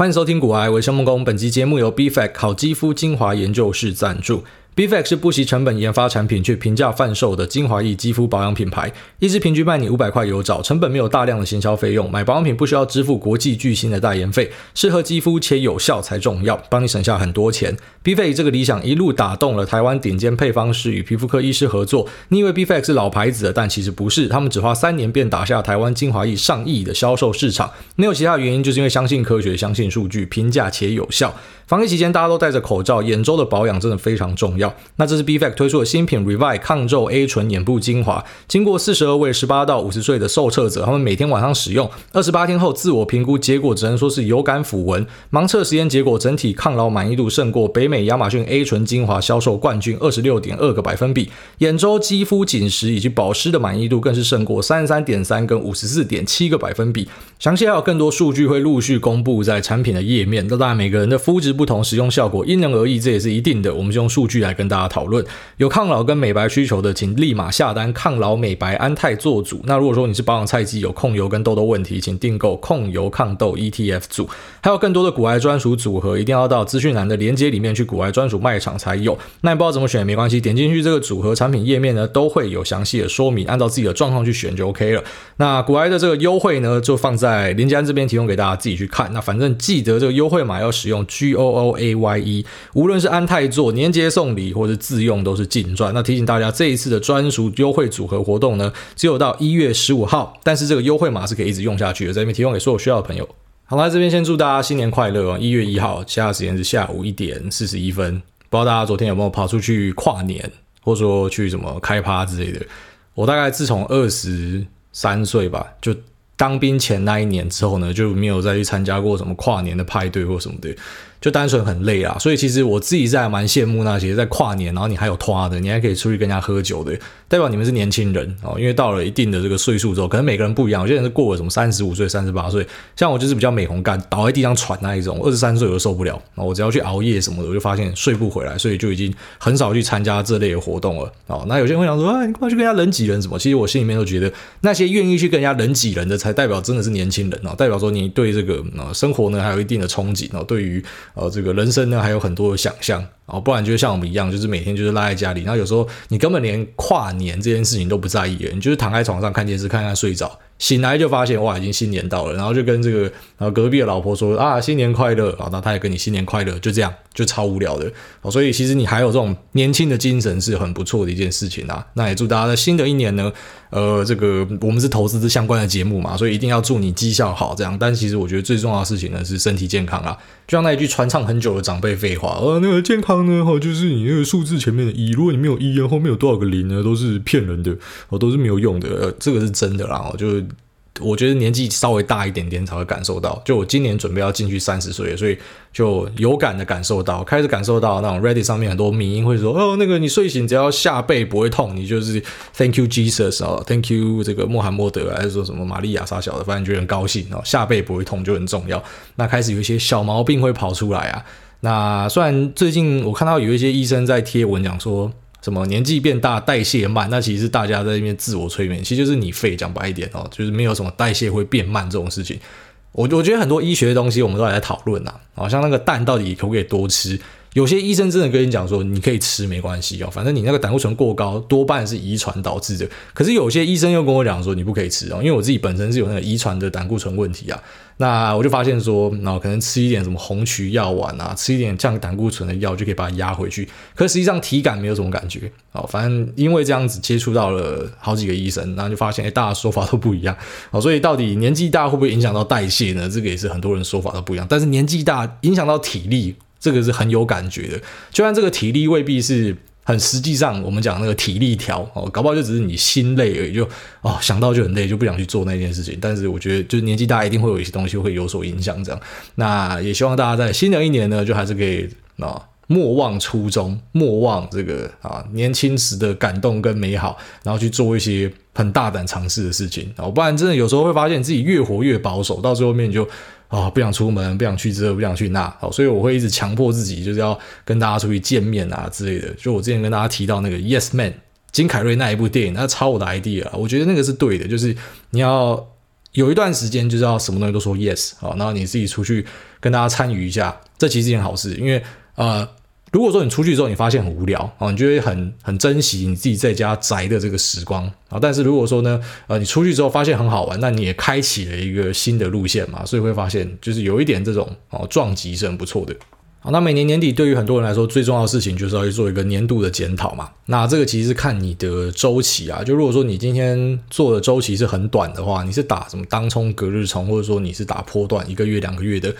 欢迎收听《古癌，我是生梦工》。本期节目由 Bfac 好肌肤精华研究室赞助。B-Fact 是不惜成本研发产品却平价贩售的精华液肌肤保养品牌，一支平均卖你五百块有找，成本没有大量的行销费用，买保养品不需要支付国际巨星的代言费，适合肌肤且有效才重要，帮你省下很多钱。B-Fact 这个理想一路打动了台湾顶尖配方师与皮肤科医师合作。你以为 B-Fact 是老牌子的，但其实不是，他们只花三年便打下台湾精华液上亿的销售市场，没有其他原因，就是因为相信科学，相信数据，平价且有效。防疫期间大家都戴着口罩，眼周的保养真的非常重要。那这是 BFAC 推出的新品 Revive 抗皱 A 醇眼部精华，经过四十二位十八到五十岁的受测者，他们每天晚上使用，二十八天后自我评估结果只能说是有感抚纹。盲测实验结果，整体抗老满意度胜过北美亚马逊 A 醇精华销售冠军二十六点二个百分比，眼周肌肤紧实以及保湿的满意度更是胜过三十三点三跟五十四点七个百分比。详细还有更多数据会陆续公布在产品的页面。那当然每个人的肤质不同，使用效果因人而异，这也是一定的。我们就用数据来跟大家讨论。有抗老跟美白需求的，请立马下单抗老美白安泰做组。那如果说你是保养菜鸡，有控油跟痘痘问题，请订购控油抗痘 ETF 组。还有更多的股癌专属组合，一定要到资讯栏的链接里面去股癌专属卖场才有。那你不知道怎么选也没关系，点进去这个组合产品页面呢，都会有详细的说明，按照自己的状况去选就 OK 了。那股癌的这个优惠呢，就放在链接这边提供给大家自己去看。那反正记得这个优惠码要使用 G O O A Y E，无论是安泰做年节送礼或者自用都是净赚。那提醒大家，这一次的专属优惠组合活动呢，只有到一月十五号，但是这个优惠码是可以一直用下去的，在这边提供给所有需要的朋友。好了，这边先祝大家新年快乐哦！一月一号，现在时间是下午一点四十一分，不知道大家昨天有没有跑出去跨年，或者说去什么开趴之类的？我大概自从二十三岁吧，就当兵前那一年之后呢，就没有再去参加过什么跨年的派对或什么的。就单纯很累啊，所以其实我自己在蛮羡慕那些在跨年，然后你还有拖的，你还可以出去跟人家喝酒的，代表你们是年轻人哦。因为到了一定的这个岁数之后，可能每个人不一样，有些人是过了什么三十五岁、三十八岁，像我就是比较美红干，倒在地上喘那一种。二十三岁我都受不了，我只要去熬夜什么的，我就发现睡不回来，所以就已经很少去参加这类的活动了。哦，那有些人会想说啊，你干嘛去跟人家人挤人什么？其实我心里面都觉得，那些愿意去跟人家人挤人的，才代表真的是年轻人哦，代表说你对这个呃生活呢还有一定的憧憬哦，对于呃这个人生。呢还有很多想象哦，不然就像我们一样，就是每天就是赖在家里，然后有时候你根本连跨年这件事情都不在意了，你就是躺在床上看电视，看看睡着。醒来就发现哇，已经新年到了，然后就跟这个然后隔壁的老婆说啊，新年快乐啊，那他也跟你新年快乐，就这样就超无聊的哦。所以其实你还有这种年轻的精神是很不错的一件事情啊。那也祝大家在新的一年呢，呃，这个我们是投资相关的节目嘛，所以一定要祝你绩效好这样。但其实我觉得最重要的事情呢是身体健康啊，就像那一句传唱很久的长辈废话，呃，那个健康呢，哈，就是你那个数字前面的一，如果你没有一啊，后面有多少个零呢，都是骗人的，哦，都是没有用的，呃，这个是真的啦，哦就是。我觉得年纪稍微大一点点才会感受到，就我今年准备要进去三十岁，所以就有感的感受到，开始感受到那种 Reddit 上面很多迷因会说，哦，那个你睡醒只要下背不会痛，你就是 Thank you Jesus 哦，Thank you 这个穆罕默德还是说什么玛利亚啥小的，反正觉得很高兴哦，下背不会痛就很重要。那开始有一些小毛病会跑出来啊，那虽然最近我看到有一些医生在贴文讲说。什么年纪变大代谢慢？那其实是大家在那边自我催眠，其实就是你肺讲白一点哦，就是没有什么代谢会变慢这种事情。我我觉得很多医学的东西我们都还在讨论呐，好像那个蛋到底可不可以多吃？有些医生真的跟你讲说，你可以吃没关系哦，反正你那个胆固醇过高多半是遗传导致的。可是有些医生又跟我讲说，你不可以吃哦，因为我自己本身是有那个遗传的胆固醇问题啊。那我就发现说，那可能吃一点什么红曲药丸啊，吃一点降胆固醇的药就可以把它压回去。可实际上体感没有什么感觉哦，反正因为这样子接触到了好几个医生，然后就发现，哎，大家说法都不一样哦。所以到底年纪大会不会影响到代谢呢？这个也是很多人说法都不一样。但是年纪大影响到体力。这个是很有感觉的，就算这个体力未必是很实际上，我们讲那个体力条哦，搞不好就只是你心累而已，就哦想到就很累，就不想去做那件事情。但是我觉得，就是年纪大一定会有一些东西会有所影响，这样。那也希望大家在新的一年呢，就还是可以啊，莫忘初衷，莫忘这个啊年轻时的感动跟美好，然后去做一些很大胆尝试的事情哦，不然真的有时候会发现自己越活越保守，到最后面就。啊、哦，不想出门，不想去这，不想去那，好，所以我会一直强迫自己，就是要跟大家出去见面啊之类的。就我之前跟大家提到那个 Yes Man 金凯瑞那一部电影，他抄我的 idea，我觉得那个是对的，就是你要有一段时间就是要什么东西都说 yes 啊，然后你自己出去跟大家参与一下，这其实件好事，因为呃。如果说你出去之后你发现很无聊啊，你就会很很珍惜你自己在家宅的这个时光啊。但是如果说呢，呃，你出去之后发现很好玩，那你也开启了一个新的路线嘛，所以会发现就是有一点这种哦撞击是很不错的。好，那每年年底对于很多人来说最重要的事情就是要去做一个年度的检讨嘛。那这个其实是看你的周期啊，就如果说你今天做的周期是很短的话，你是打什么当冲、隔日冲，或者说你是打波段一个月、两个月的。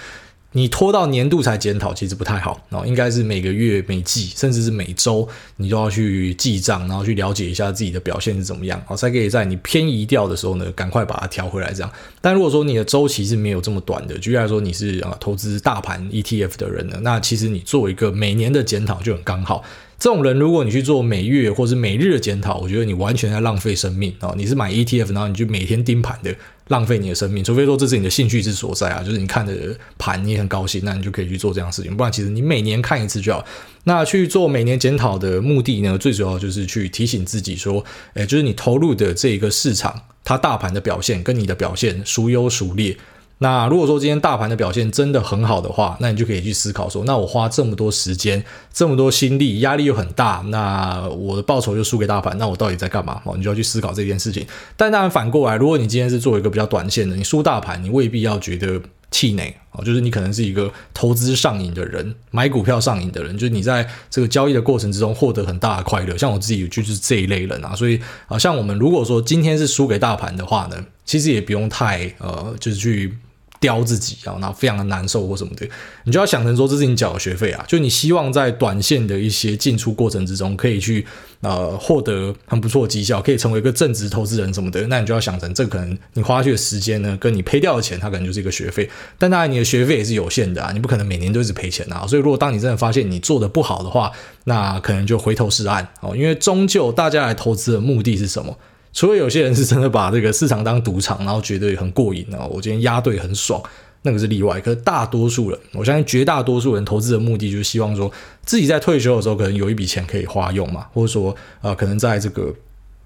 你拖到年度才检讨，其实不太好哦。应该是每个月、每季，甚至是每周，你都要去记账，然后去了解一下自己的表现是怎么样，哦，才可以在你偏移掉的时候呢，赶快把它调回来。这样。但如果说你的周期是没有这么短的，举例来说，你是啊投资大盘 ETF 的人呢，那其实你做一个每年的检讨就很刚好。这种人，如果你去做每月或是每日的检讨，我觉得你完全在浪费生命啊！你是买 ETF，然后你就每天盯盘的，浪费你的生命。除非说这是你的兴趣之所在啊，就是你看的盘你也很高兴，那你就可以去做这样的事情。不然，其实你每年看一次就好。那去做每年检讨的目的呢，最主要就是去提醒自己说，诶，就是你投入的这一个市场，它大盘的表现跟你的表现孰优孰劣。那如果说今天大盘的表现真的很好的话，那你就可以去思考说，那我花这么多时间、这么多心力，压力又很大，那我的报酬就输给大盘，那我到底在干嘛？哦，你就要去思考这件事情。但当然反过来，如果你今天是做一个比较短线的，你输大盘，你未必要觉得气馁哦，就是你可能是一个投资上瘾的人，买股票上瘾的人，就是你在这个交易的过程之中获得很大的快乐。像我自己就是这一类人啊，所以啊，像我们如果说今天是输给大盘的话呢，其实也不用太呃，就是去。叼自己啊，然后非常的难受或什么的，你就要想成说，这是你缴的学费啊，就你希望在短线的一些进出过程之中，可以去呃获得很不错的绩效，可以成为一个正职投资人什么的，那你就要想成这可能你花去的时间呢，跟你赔掉的钱，它可能就是一个学费。但当然你的学费也是有限的啊，你不可能每年都一直赔钱啊。所以如果当你真的发现你做的不好的话，那可能就回头是岸哦，因为终究大家来投资的目的是什么？除了有些人是真的把这个市场当赌场，然后觉得很过瘾啊，我今天押对很爽，那个是例外。可是大多数人，我相信绝大多数人投资的目的就是希望说自己在退休的时候可能有一笔钱可以花用嘛，或者说呃，可能在这个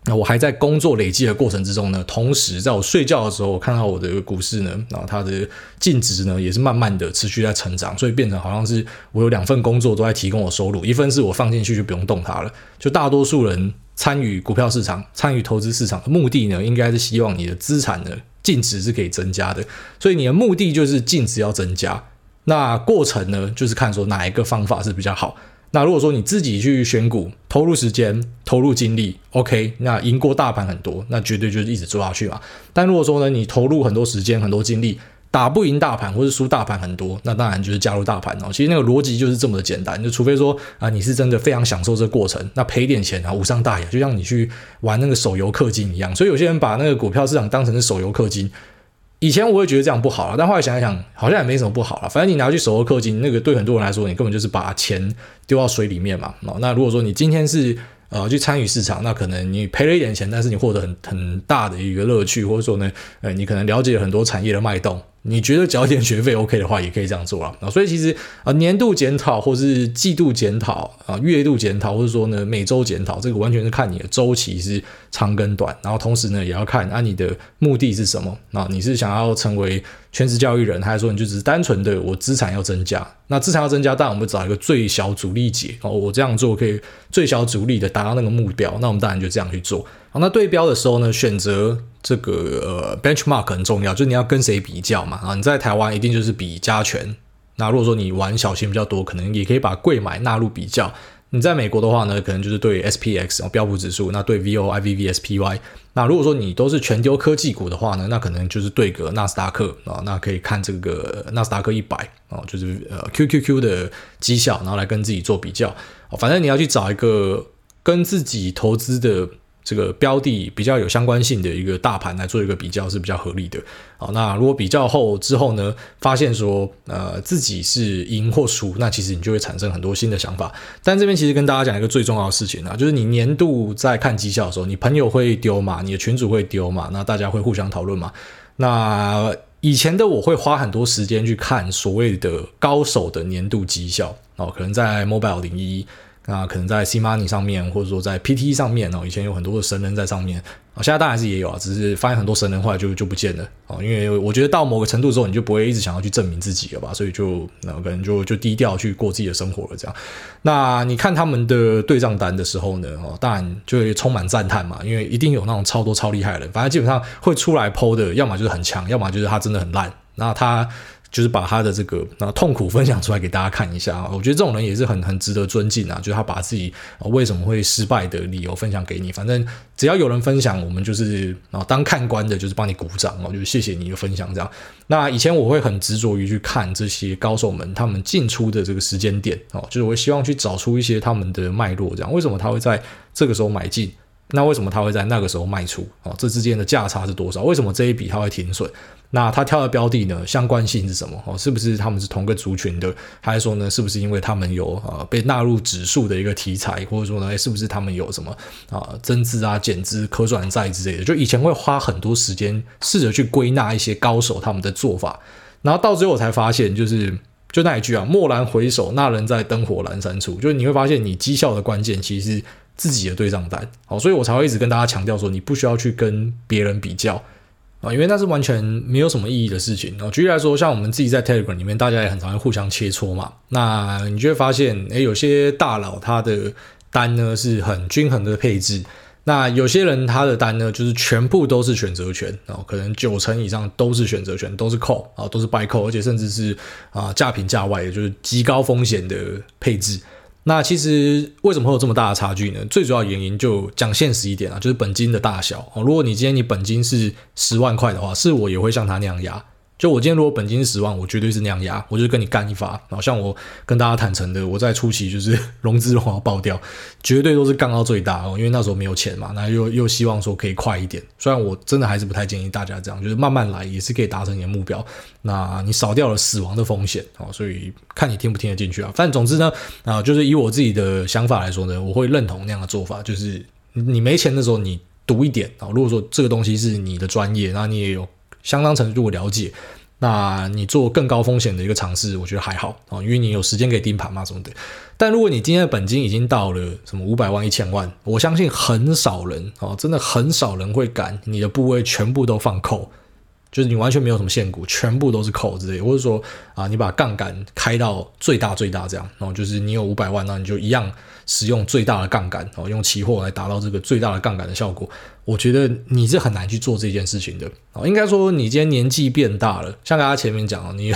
那我还在工作累积的过程之中呢，同时在我睡觉的时候，我看到我的股市呢，然后它的净值呢也是慢慢的持续在成长，所以变成好像是我有两份工作都在提供我收入，一份是我放进去就不用动它了，就大多数人。参与股票市场、参与投资市场的目的呢，应该是希望你的资产的净值是可以增加的。所以你的目的就是净值要增加。那过程呢，就是看说哪一个方法是比较好。那如果说你自己去选股，投入时间、投入精力，OK，那赢过大盘很多，那绝对就是一直做下去嘛。但如果说呢，你投入很多时间、很多精力，打不赢大盘，或是输大盘很多，那当然就是加入大盘哦。其实那个逻辑就是这么的简单，就除非说啊，你是真的非常享受这个过程，那赔点钱啊无伤大雅，就像你去玩那个手游氪金一样。所以有些人把那个股票市场当成是手游氪金，以前我会觉得这样不好了，但后来想一想，好像也没什么不好了。反正你拿去手游氪金，那个对很多人来说，你根本就是把钱丢到水里面嘛。那如果说你今天是呃去参与市场，那可能你赔了一点钱，但是你获得很很大的一个乐趣，或者说呢，呃，你可能了解很多产业的脉动。你觉得缴一点学费 OK 的话，也可以这样做啊。所以其实啊，年度检讨或是季度检讨啊，月度检讨，或者说呢，每周检讨，这个完全是看你的周期是长跟短，然后同时呢，也要看啊你的目的是什么啊？你是想要成为全职交易人，还是说你就只是单纯的我资产要增加？那资产要增加，当然我们找一个最小阻力解哦，我这样做可以最小阻力的达到那个目标，那我们当然就这样去做。好，那对标的时候呢，选择这个呃 benchmark 很重要，就是你要跟谁比较嘛。啊，你在台湾一定就是比加权。那如果说你玩小型比较多，可能也可以把贵买纳入比较。你在美国的话呢，可能就是对 SPX 哦标普指数，那对 VOIVVSPY。那如果说你都是全丢科技股的话呢，那可能就是对个纳斯达克啊，那可以看这个纳斯达克一百哦，就是呃 QQQ 的绩效，然后来跟自己做比较。反正你要去找一个跟自己投资的。这个标的比较有相关性的一个大盘来做一个比较是比较合理的。好，那如果比较后之后呢，发现说呃自己是赢或输，那其实你就会产生很多新的想法。但这边其实跟大家讲一个最重要的事情啊，就是你年度在看绩效的时候，你朋友会丢嘛，你的群主会丢嘛，那大家会互相讨论嘛。那以前的我会花很多时间去看所谓的高手的年度绩效哦，可能在 Mobile 零一。那可能在 C Money 上面，或者说在 PT 上面哦，以前有很多的神人在上面啊，现在当然是也有啊，只是发现很多神人后来就就不见了啊，因为我觉得到某个程度之后，你就不会一直想要去证明自己了吧，所以就可能就就低调去过自己的生活了这样。那你看他们的对账单的时候呢，哦，当然就会充满赞叹嘛，因为一定有那种超多超厉害的人，反正基本上会出来 po 的，要么就是很强，要么就是他真的很烂，那他。就是把他的这个啊痛苦分享出来给大家看一下啊，我觉得这种人也是很很值得尊敬啊。就是他把自己为什么会失败的理由分享给你，反正只要有人分享，我们就是啊当看官的，就是帮你鼓掌哦，就是谢谢你的分享这样。那以前我会很执着于去看这些高手们他们进出的这个时间点哦，就是我希望去找出一些他们的脉络，这样为什么他会在这个时候买进？那为什么他会在那个时候卖出？哦，这之间的价差是多少？为什么这一笔他会停损？那他挑的标的呢？相关性是什么？哦，是不是他们是同个族群的？还是说呢，是不是因为他们有呃被纳入指数的一个题材？或者说呢，是不是他们有什么啊增资啊减资可转债之类的？就以前会花很多时间试着去归纳一些高手他们的做法，然后到最后我才发现，就是就那一句啊，蓦然回首，那人在灯火阑珊处。就是你会发现，你绩效的关键其实自己的对账单。好，所以我才会一直跟大家强调说，你不需要去跟别人比较。啊，因为那是完全没有什么意义的事情。然举例来说，像我们自己在 Telegram 里面，大家也很常会互相切磋嘛。那你就会发现，诶，有些大佬他的单呢是很均衡的配置，那有些人他的单呢就是全部都是选择权，哦，可能九成以上都是选择权，都是 call 啊，都是 buy 扣而且甚至是啊价平价外，也就是极高风险的配置。那其实为什么会有这么大的差距呢？最主要原因就讲现实一点啊，就是本金的大小哦。如果你今天你本金是十万块的话，是我也会像他那样压。就我今天如果本金是十万，我绝对是那样压，我就跟你干一发。然后像我跟大家坦诚的，我在初期就是融资的话爆掉，绝对都是干到最大哦，因为那时候没有钱嘛，那又又希望说可以快一点。虽然我真的还是不太建议大家这样，就是慢慢来也是可以达成你的目标。那你少掉了死亡的风险哦，所以看你听不听得进去啊。反正总之呢，啊，就是以我自己的想法来说呢，我会认同那样的做法，就是你没钱的时候你赌一点啊。如果说这个东西是你的专业，那你也有。相当程度的了解，那你做更高风险的一个尝试，我觉得还好啊，因为你有时间可以盯盘嘛什么的。但如果你今天的本金已经到了什么五百万、一千万，我相信很少人哦，真的很少人会敢你的部位全部都放扣。就是你完全没有什么限股，全部都是扣之类，或者说啊，你把杠杆开到最大最大这样，然后就是你有五百万，那你就一样使用最大的杠杆，哦，用期货来达到这个最大的杠杆的效果。我觉得你是很难去做这件事情的啊。应该说你今天年纪变大了，像大家前面讲，你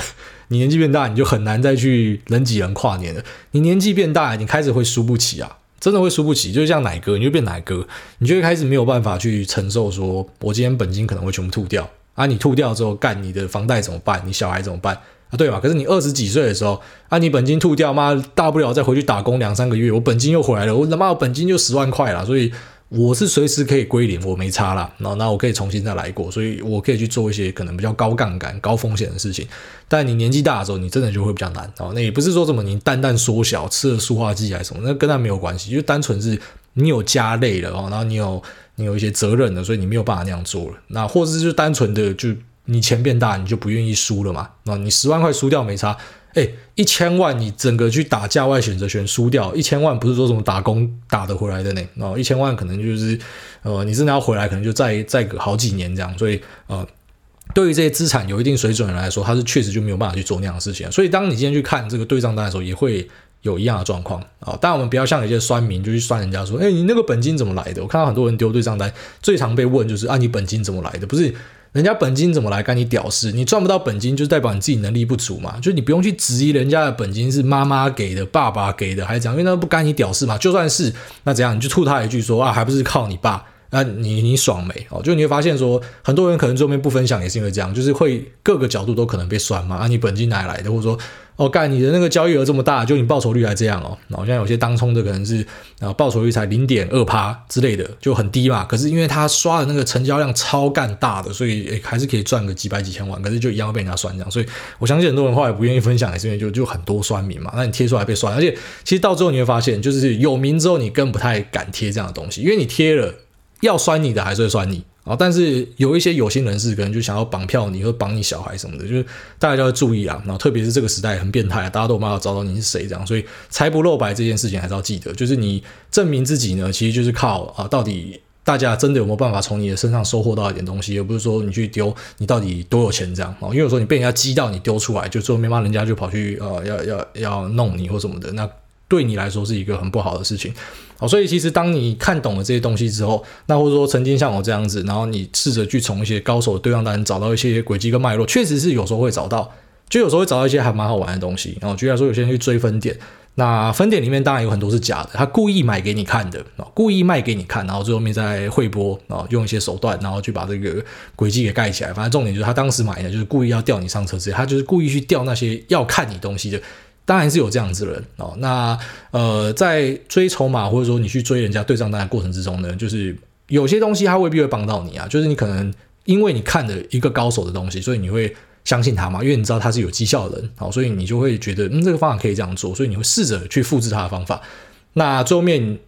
你年纪变大，你就很难再去人挤人跨年了。你年纪变大，你开始会输不起啊，真的会输不起。就像奶哥，你就变奶哥，你就会开始没有办法去承受，说我今天本金可能会全部吐掉。啊，你吐掉之后，干你的房贷怎么办？你小孩怎么办？啊，对吧？可是你二十几岁的时候，啊，你本金吐掉，妈，大不了再回去打工两三个月，我本金又回来了，我他妈我本金就十万块了，所以我是随时可以归零，我没差啦。然后那我可以重新再来过，所以我可以去做一些可能比较高杠杆、高风险的事情。但你年纪大的时候，你真的就会比较难。哦，那也不是说什么你蛋蛋缩小，吃了塑化剂还是什么，那跟他没有关系，就单纯是你有家累了哦，然后你有。你有一些责任的，所以你没有办法那样做了。那或者是就单纯的，就你钱变大，你就不愿意输了嘛？那你十万块输掉没差，诶，一千万你整个去打价外选择权输掉，一千万不是说什么打工打得回来的呢？哦，一千万可能就是呃，你真的要回来，可能就再再隔好几年这样。所以呃，对于这些资产有一定水准的人来说，他是确实就没有办法去做那样的事情。所以当你今天去看这个对账单的时候，也会。有一样的状况啊，当然我们不要像有些酸民就去酸人家说，哎，你那个本金怎么来的？我看到很多人丢对账单，最常被问就是啊，你本金怎么来的？不是人家本金怎么来，干你屌事？你赚不到本金，就代表你自己能力不足嘛？就你不用去质疑人家的本金是妈妈给的、爸爸给的还是怎样，因为那不干你屌事嘛。就算是那怎样，你就吐他一句说啊，还不是靠你爸？那你你爽没？哦，就你会发现说，很多人可能最后面不分享也是因为这样，就是会各个角度都可能被酸嘛。啊，你本金哪来的？或者说。哦，干你的那个交易额这么大，就你报酬率还这样哦。然后像有些当冲的可能是啊，报酬率才零点二趴之类的，就很低嘛。可是因为他刷的那个成交量超干大的，所以还是可以赚个几百几千万。可是就一样被人家酸这样。所以我相信很多人后来不愿意分享，也是因为就就很多酸民嘛。那你贴出来被酸，而且其实到最后你会发现，就是有名之后你更不太敢贴这样的东西，因为你贴了，要酸你的还是会酸你。啊，但是有一些有心人士可能就想要绑票你，或绑你小孩什么的，就是大家就要注意啊。然后特别是这个时代很变态，大家都有办法找到你是谁这样，所以财不露白这件事情还是要记得。就是你证明自己呢，其实就是靠啊，到底大家真的有没有办法从你的身上收获到一点东西，而不是说你去丢，你到底多有钱这样啊？因为有时候你被人家激到，你丢出来，就说没办法，人家就跑去呃要要要弄你或什么的，那对你来说是一个很不好的事情。好，所以其实当你看懂了这些东西之后，那或者说曾经像我这样子，然后你试着去从一些高手的对账单找到一些轨迹跟脉络，确实是有时候会找到，就有时候会找到一些还蛮好玩的东西。然后举例来说，有些人去追分点。那分点里面当然有很多是假的，他故意买给你看的啊，故意卖给你看，然后最后面再汇波啊，用一些手段，然后去把这个轨迹给盖起来。反正重点就是他当时买的，就是故意要钓你上车之类，他就是故意去钓那些要看你东西的。当然是有这样子的人哦。那呃，在追筹码或者说你去追人家对账单的过程之中呢，就是有些东西他未必会帮到你啊，就是你可能因为你看了一个高手的东西，所以你会。相信他嘛，因为你知道他是有绩效的人，好，所以你就会觉得，嗯，这个方法可以这样做，所以你会试着去复制他的方法。那最后面，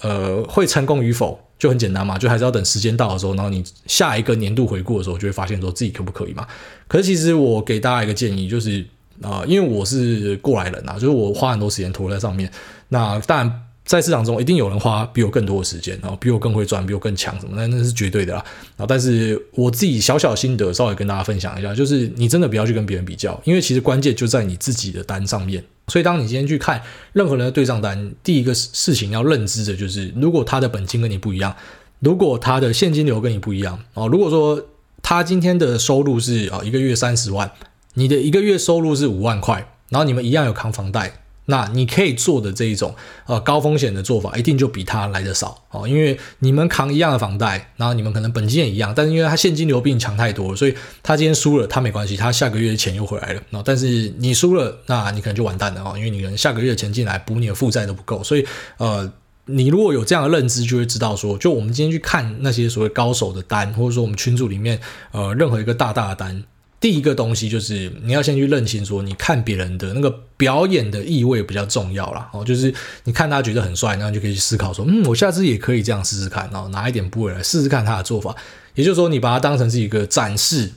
呃，会成功与否就很简单嘛，就还是要等时间到的时候，然后你下一个年度回顾的时候，就会发现说自己可不可以嘛。可是其实我给大家一个建议，就是啊、因为我是过来人啊，就是我花很多时间投在上面，那当然。在市场中，一定有人花比我更多的时间，然后比我更会赚，比我更强，什么，那那是绝对的啦。然后，但是我自己小小心得，稍微跟大家分享一下，就是你真的不要去跟别人比较，因为其实关键就在你自己的单上面。所以，当你今天去看任何人的对账单，第一个事情要认知的就是，如果他的本金跟你不一样，如果他的现金流跟你不一样，哦，如果说他今天的收入是啊一个月三十万，你的一个月收入是五万块，然后你们一样有扛房贷。那你可以做的这一种呃高风险的做法，一定就比他来的少哦，因为你们扛一样的房贷，然后你们可能本金也一样，但是因为他现金流比你强太多了，所以他今天输了他没关系，他下个月的钱又回来了。那但是你输了，那你可能就完蛋了哦，因为你可能下个月的钱进来补你的负债都不够，所以呃，你如果有这样的认知，就会知道说，就我们今天去看那些所谓高手的单，或者说我们群组里面呃任何一个大大的单。第一个东西就是你要先去认清，说你看别人的那个表演的意味比较重要啦。哦，就是你看他觉得很帅，然后就可以去思考说，嗯，我下次也可以这样试试看，然后拿一点部位来试试看他的做法。也就是说，你把它当成是一个展示。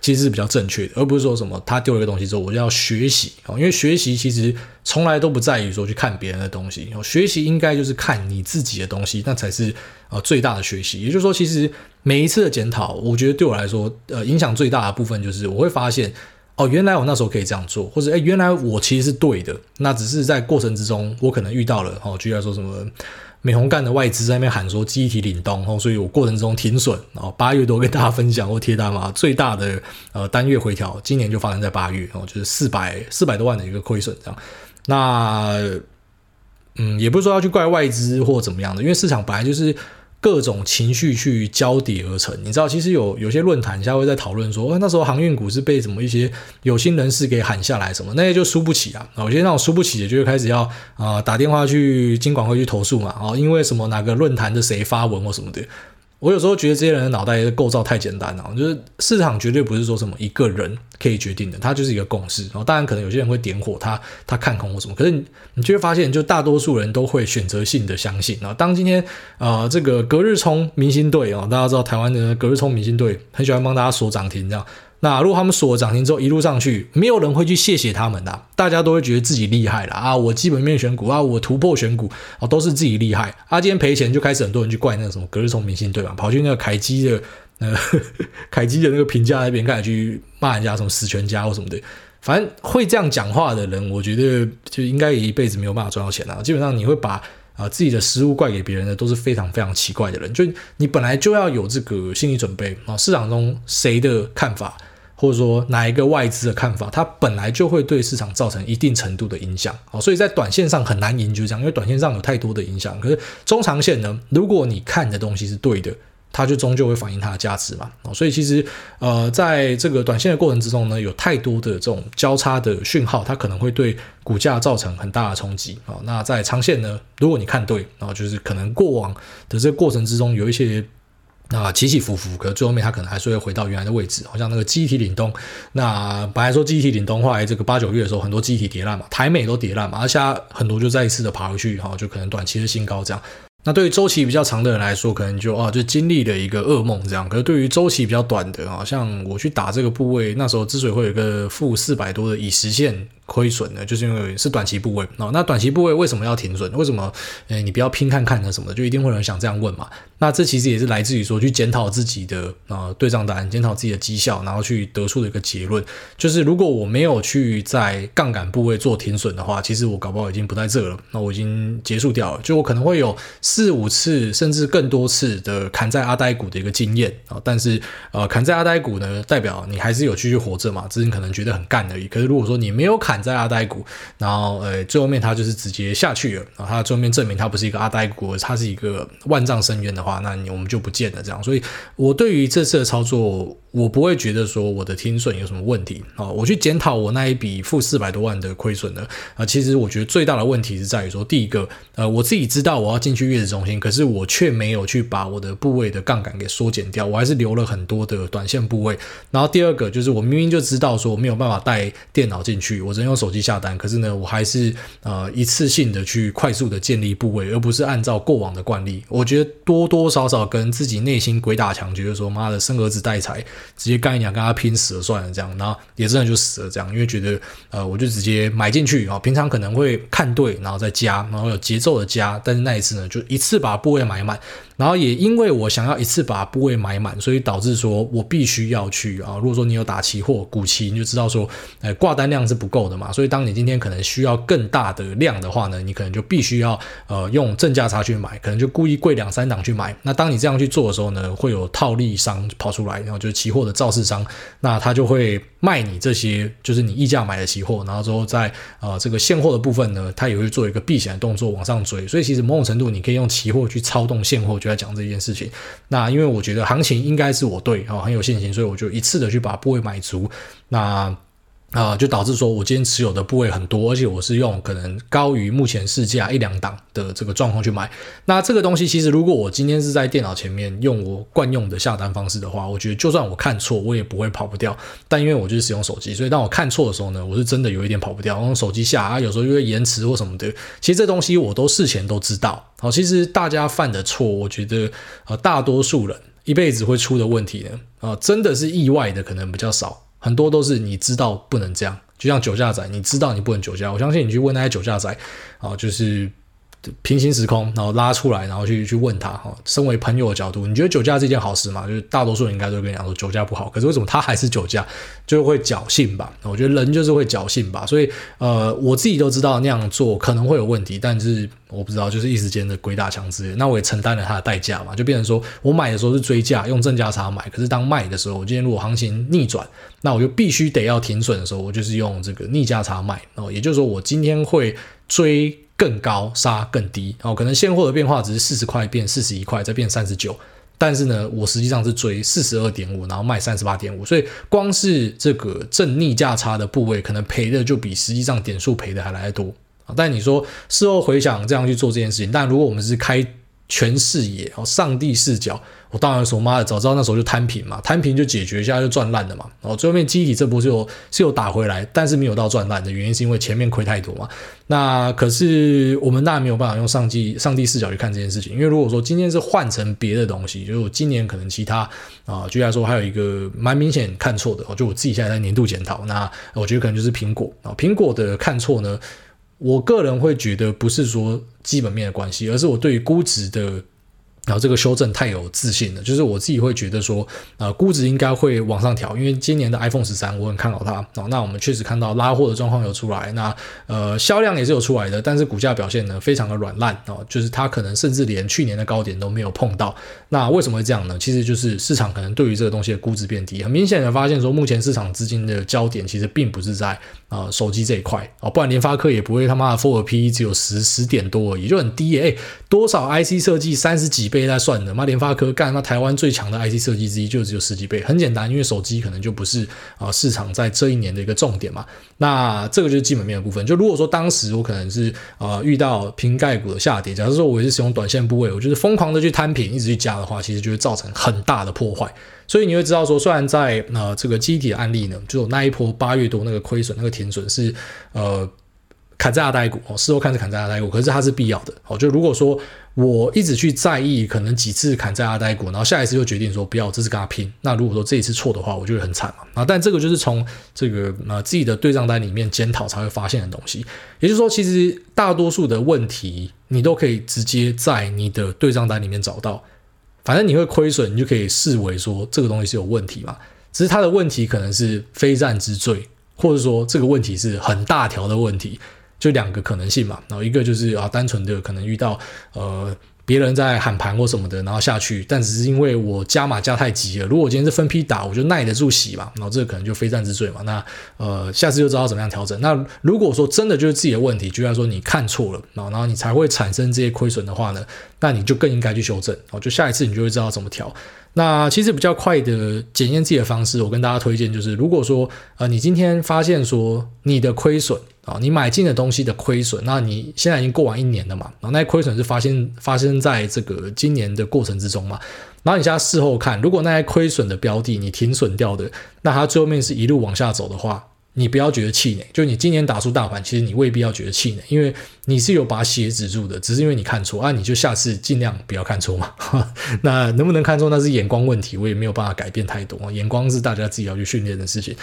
其实是比较正确的，而不是说什么他丢了一个东西之后我就要学习哦，因为学习其实从来都不在于说去看别人的东西，学习应该就是看你自己的东西，那才是呃最大的学习。也就是说，其实每一次的检讨，我觉得对我来说，呃，影响最大的部分就是我会发现，哦，原来我那时候可以这样做，或者诶，原来我其实是对的，那只是在过程之中我可能遇到了哦，举例来说什么。美红干的外资在那边喊说记忆体领动，所以我过程中停损，然后八月多跟大家分享过贴单嘛，最大的呃单月回调，今年就发生在八月，哦，就是四百四百多万的一个亏损这样，那嗯，也不是说要去怪外资或怎么样的，因为市场本来就是。各种情绪去交叠而成，你知道，其实有有些论坛下会在讨论说，那时候航运股是被什么一些有心人士给喊下来什么，那些就输不起啊。有些那种输不起的，就会开始要啊、打电话去金管会去投诉嘛，哦，因为什么哪个论坛的谁发文或什么的。我有时候觉得这些人的脑袋构造太简单了，就是市场绝对不是说什么一个人可以决定的，它就是一个共识。然后当然可能有些人会点火，他他看空或什么，可是你你就会发现，就大多数人都会选择性的相信。然后当今天呃这个隔日冲明星队哦，大家知道台湾的隔日冲明星队很喜欢帮大家锁涨停这样。那如果他们锁涨停之后一路上去，没有人会去谢谢他们的，大家都会觉得自己厉害了啊！我基本面选股啊，我突破选股啊，都是自己厉害啊！今天赔钱就开始很多人去怪那个什么隔日冲明星对吧，跑去那个凯基的呃 凯基的那个评价那边开始去骂人家什么死全家或什么的，反正会这样讲话的人，我觉得就应该也一辈子没有办法赚到钱了。基本上你会把。啊，自己的失误怪给别人的都是非常非常奇怪的人，就你本来就要有这个心理准备啊。市场中谁的看法，或者说哪一个外资的看法，它本来就会对市场造成一定程度的影响啊。所以在短线上很难赢，就是这样，因为短线上有太多的影响。可是中长线呢，如果你看的东西是对的。它就终究会反映它的价值嘛，所以其实，呃，在这个短线的过程之中呢，有太多的这种交叉的讯号，它可能会对股价造成很大的冲击啊。那在长线呢，如果你看对，然后就是可能过往的这个过程之中有一些那起起伏伏，可是最后面它可能还是会回到原来的位置，好像那个机体领东，那本来说机体领东，后来这个八九月的时候，很多机体跌烂嘛，台美都跌烂嘛，而且很多就再一次的爬回去，哈，就可能短期的新高这样。那对于周期比较长的人来说，可能就啊就经历了一个噩梦这样。可是对于周期比较短的啊，像我去打这个部位，那时候之所以会有一个负四百多的已实现。亏损呢，就是因为是短期部位哦。那短期部位为什么要停损？为什么？诶，你不要拼看看呢什么的，就一定会有人想这样问嘛。那这其实也是来自于说去检讨自己的啊、对账单，检讨自己的绩效，然后去得出的一个结论，就是如果我没有去在杠杆部位做停损的话，其实我搞不好已经不在这了。那我已经结束掉了，就我可能会有四五次甚至更多次的砍在阿呆股的一个经验啊。但是呃，砍在阿呆股呢，代表你还是有继续活着嘛，只是你可能觉得很干而已。可是如果说你没有砍，在阿呆股，然后呃，最后面它就是直接下去了，然后它最后面证明它不是一个阿呆股，它是一个万丈深渊的话，那你我们就不见了这样。所以我对于这次的操作，我不会觉得说我的听损有什么问题啊。我去检讨我那一笔负四百多万的亏损呢，啊，其实我觉得最大的问题是在于说，第一个，呃，我自己知道我要进去月子中心，可是我却没有去把我的部位的杠杆给缩减掉，我还是留了很多的短线部位。然后第二个就是我明明就知道说我没有办法带电脑进去，我只能用手机下单，可是呢，我还是呃一次性的去快速的建立部位，而不是按照过往的惯例。我觉得多多少少跟自己内心鬼打墙，觉得说妈的生儿子带财，直接干一两跟他拼死了算了这样，然后也真的就死了这样，因为觉得呃我就直接买进去啊，平常可能会看对，然后再加，然后有节奏的加，但是那一次呢，就一次把部位买满。然后也因为我想要一次把部位买满，所以导致说我必须要去啊。如果说你有打期货、股期，你就知道说，呃，挂单量是不够的嘛。所以当你今天可能需要更大的量的话呢，你可能就必须要呃用正价差去买，可能就故意贵两三档去买。那当你这样去做的时候呢，会有套利商跑出来，然后就是期货的造市商，那他就会卖你这些就是你溢价买的期货，然后之后在呃这个现货的部分呢，他也会做一个避险的动作往上追。所以其实某种程度你可以用期货去操纵现货，就在讲这件事情，那因为我觉得行情应该是我对啊、很有信心，所以我就一次的去把部位买足。那啊、就导致说我今天持有的部位很多，而且我是用可能高于目前市价一两档的这个状况去买。那这个东西其实如果我今天是在电脑前面用我惯用的下单方式的话，我觉得就算我看错，我也不会跑不掉。但因为我就是使用手机，所以当我看错的时候呢，我是真的有一点跑不掉。用手机下啊，有时候因为延迟或什么的，其实这东西我都事前都知道。好，其实大家犯的错，我觉得呃大多数人一辈子会出的问题呢，啊、真的是意外的可能比较少。很多都是你知道不能这样，就像酒驾仔，你知道你不能酒驾。我相信你去问那些酒驾仔，啊，就是平行时空，然后拉出来，然后去去问他，哈，身为朋友的角度，你觉得酒驾是一件好事吗？就是大多数人应该都跟你讲说酒驾不好，可是为什么他还是酒驾？就会侥幸吧。我觉得人就是会侥幸吧。所以，呃，我自己都知道那样做可能会有问题，但是。我不知道，就是一时间的鬼打墙之类，那我也承担了他的代价嘛，就变成说我买的时候是追价，用正价差买，可是当卖的时候，我今天如果行情逆转，那我就必须得要停损的时候，我就是用这个逆价差卖哦，也就是说我今天会追更高，杀更低。哦，可能现货的变化只是四十块变四十一块，再变三十九，但是呢，我实际上是追四十二点五，然后卖三十八点五，所以光是这个正逆价差的部位，可能赔的就比实际上点数赔的还来得多。啊。但你说事后回想这样去做这件事情，但如果我们是开全视野哦，上帝视角，我当然说妈的，早知道那时候就摊平嘛，摊平就解决一下就赚烂了嘛。然后最后面记忆体这波是有是有打回来，但是没有到赚烂的原因是因为前面亏太多嘛。那可是我们当然没有办法用上帝上帝视角去看这件事情，因为如果说今天是换成别的东西，就是我今年可能其他啊，就像说还有一个蛮明显看错的，就我自己现在在年度检讨，那我觉得可能就是苹果啊，苹果的看错呢。我个人会觉得不是说基本面的关系，而是我对于估值的。然后这个修正太有自信了，就是我自己会觉得说，呃，估值应该会往上调，因为今年的 iPhone 十三我很看好它。哦，那我们确实看到拉货的状况有出来，那呃销量也是有出来的，但是股价表现呢非常的软烂哦，就是它可能甚至连去年的高点都没有碰到。那为什么会这样呢？其实就是市场可能对于这个东西的估值变低，很明显的发现说，目前市场资金的焦点其实并不是在啊、呃、手机这一块哦，不然联发科也不会他妈的 forward PE 只有十十点多而已，就很低诶，多少 IC 设计三十几倍。在算的，妈联发科干，那台湾最强的 IC 设计之一就只有十几倍，很简单，因为手机可能就不是啊、市场在这一年的一个重点嘛。那这个就是基本面的部分。就如果说当时我可能是呃遇到瓶盖股的下跌，假如说我也是使用短线部位，我就是疯狂的去摊平，一直去加的话，其实就会造成很大的破坏。所以你会知道说，虽然在呃这个记忆体的案例呢，就那一波八月多那个亏损那个停损是呃。砍在阿呆股哦，事后看是砍在阿呆股，可是它是必要的哦。就如果说我一直去在意，可能几次砍在阿呆股，然后下一次又决定说不要，这次跟他拼。那如果说这一次错的话，我就会很惨嘛啊。但这个就是从这个呃自己的对账单里面检讨才会发现的东西。也就是说，其实大多数的问题你都可以直接在你的对账单里面找到。反正你会亏损，你就可以视为说这个东西是有问题嘛。只是它的问题可能是非战之罪，或者说这个问题是很大条的问题，就两个可能性嘛。然后一个就是啊，单纯的可能遇到呃。别人在喊盘或什么的，然后下去，但只是因为我加码加太急了。如果今天是分批打，我就耐得住洗嘛，然后这个可能就非战之罪嘛。那呃，下次就知道怎么样调整。那如果说真的就是自己的问题，就像说你看错了，然后然后你才会产生这些亏损的话呢，那你就更应该去修正。哦，就下一次你就会知道怎么调。那其实比较快的检验自己的方式，我跟大家推荐就是，如果说呃你今天发现说你的亏损。啊，你买进的东西的亏损，那你现在已经过完一年了嘛？然后那些亏损是发现发生在这个今年的过程之中嘛？然后你现在事后看，如果那些亏损的标的你停损掉的，那它最后面是一路往下走的话。你不要觉得气馁，就你今年打出大盘，其实你未必要觉得气馁，因为你是有把血止住的，只是因为你看错啊，你就下次尽量不要看错嘛。那能不能看错，那是眼光问题，我也没有办法改变太多，眼光是大家自己要去训练的事情。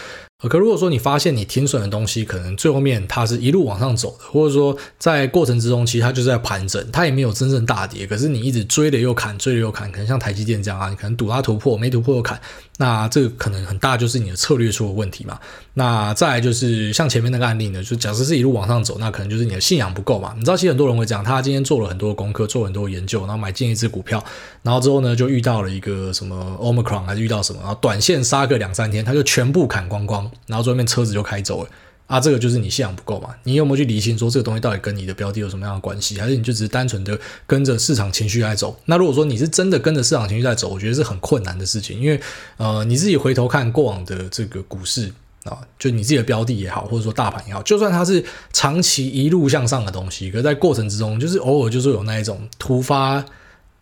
可如果说你发现你停损的东西，可能最后面它是一路往上走的，或者说在过程之中，其实它就是在盘整，它也没有真正大跌，可是你一直追了又砍，追了又砍，可能像台积电这样啊，你可能赌它突破，没突破又砍，那这个可能很大就是你的策略出了问题嘛。那再来就是像前面那个案例呢，就假设是一路往上走，那可能就是你的信仰不够嘛。你知道，其实很多人会讲，他今天做了很多功课，做很多研究，然后买进一只股票，然后之后呢就遇到了一个什么 Omicron 还是遇到什么，然后短线杀个两三天，他就全部砍光光。然后最后面车子就开走了啊！这个就是你信仰不够嘛？你有没有去理清说这个东西到底跟你的标的有什么样的关系？还是你就只是单纯的跟着市场情绪在走？那如果说你是真的跟着市场情绪在走，我觉得是很困难的事情，因为呃，你自己回头看过往的这个股市啊，就你自己的标的也好，或者说大盘也好，就算它是长期一路向上的东西，可在过程之中，就是偶尔就是有那一种突发。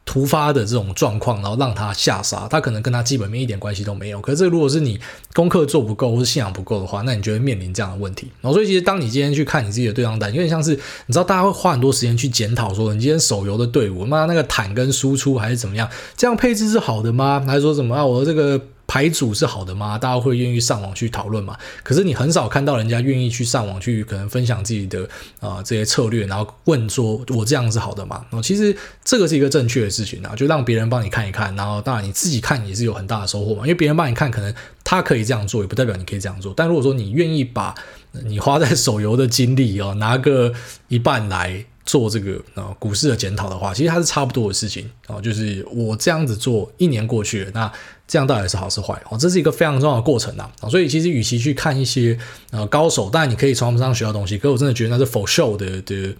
突发的这种状况，然后让他下杀，他可能跟他基本面一点关系都没有。可是，如果是你功课做不够或是信仰不够的话，那你就会面临这样的问题。然后，所以其实当你今天去看你自己的对账单，有点像是你知道，大家会花很多时间去检讨说，你今天手游的队伍，妈那个坦跟输出还是怎么样，这样配置是好的吗？还是说什么啊？我的这个。牌组是好的吗？大家会愿意上网去讨论嘛？可是你很少看到人家愿意去上网去可能分享自己的啊、这些策略，然后问说我这样是好的吗？哦，其实这个是一个正确的事情啊，就让别人帮你看一看，然后当然你自己看也是有很大的收获嘛。因为别人帮你看，可能他可以这样做，也不代表你可以这样做。但如果说你愿意把你花在手游的精力哦，拿个一半来。做这个啊、呃、股市的检讨的话，其实它是差不多的事情啊、就是我这样子做一年过去了，那这样到底是好是坏哦？这是一个非常重要的过程呐啊、所以其实与其去看一些呃高手，当然你可以从他们身上学到东西，可我真的觉得那是 for show 的的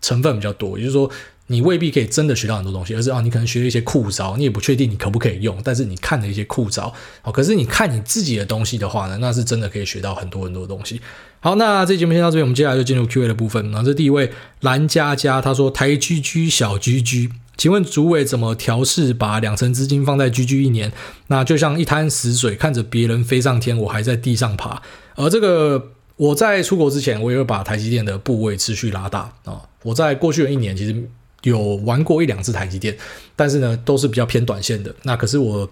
成分比较多，也就是说。你未必可以真的学到很多东西，而是啊，你可能学了一些酷招，你也不确定你可不可以用，但是你看了一些酷招，好，可是你看你自己的东西的话呢，那是真的可以学到很多很多东西。好，那这节目先到这边，我们接下来就进入 Q&A 的部分。那这第一位蓝佳佳他说台居居小居居请问主委怎么调试把两成资金放在居居一年？那就像一滩死水，看着别人飞上天，我还在地上爬。而这个我在出国之前，我也会把台积电的部位持续拉大啊。我在过去的一年其实。有玩过一两次台积电，但是呢，都是比较偏短线的。那可是我，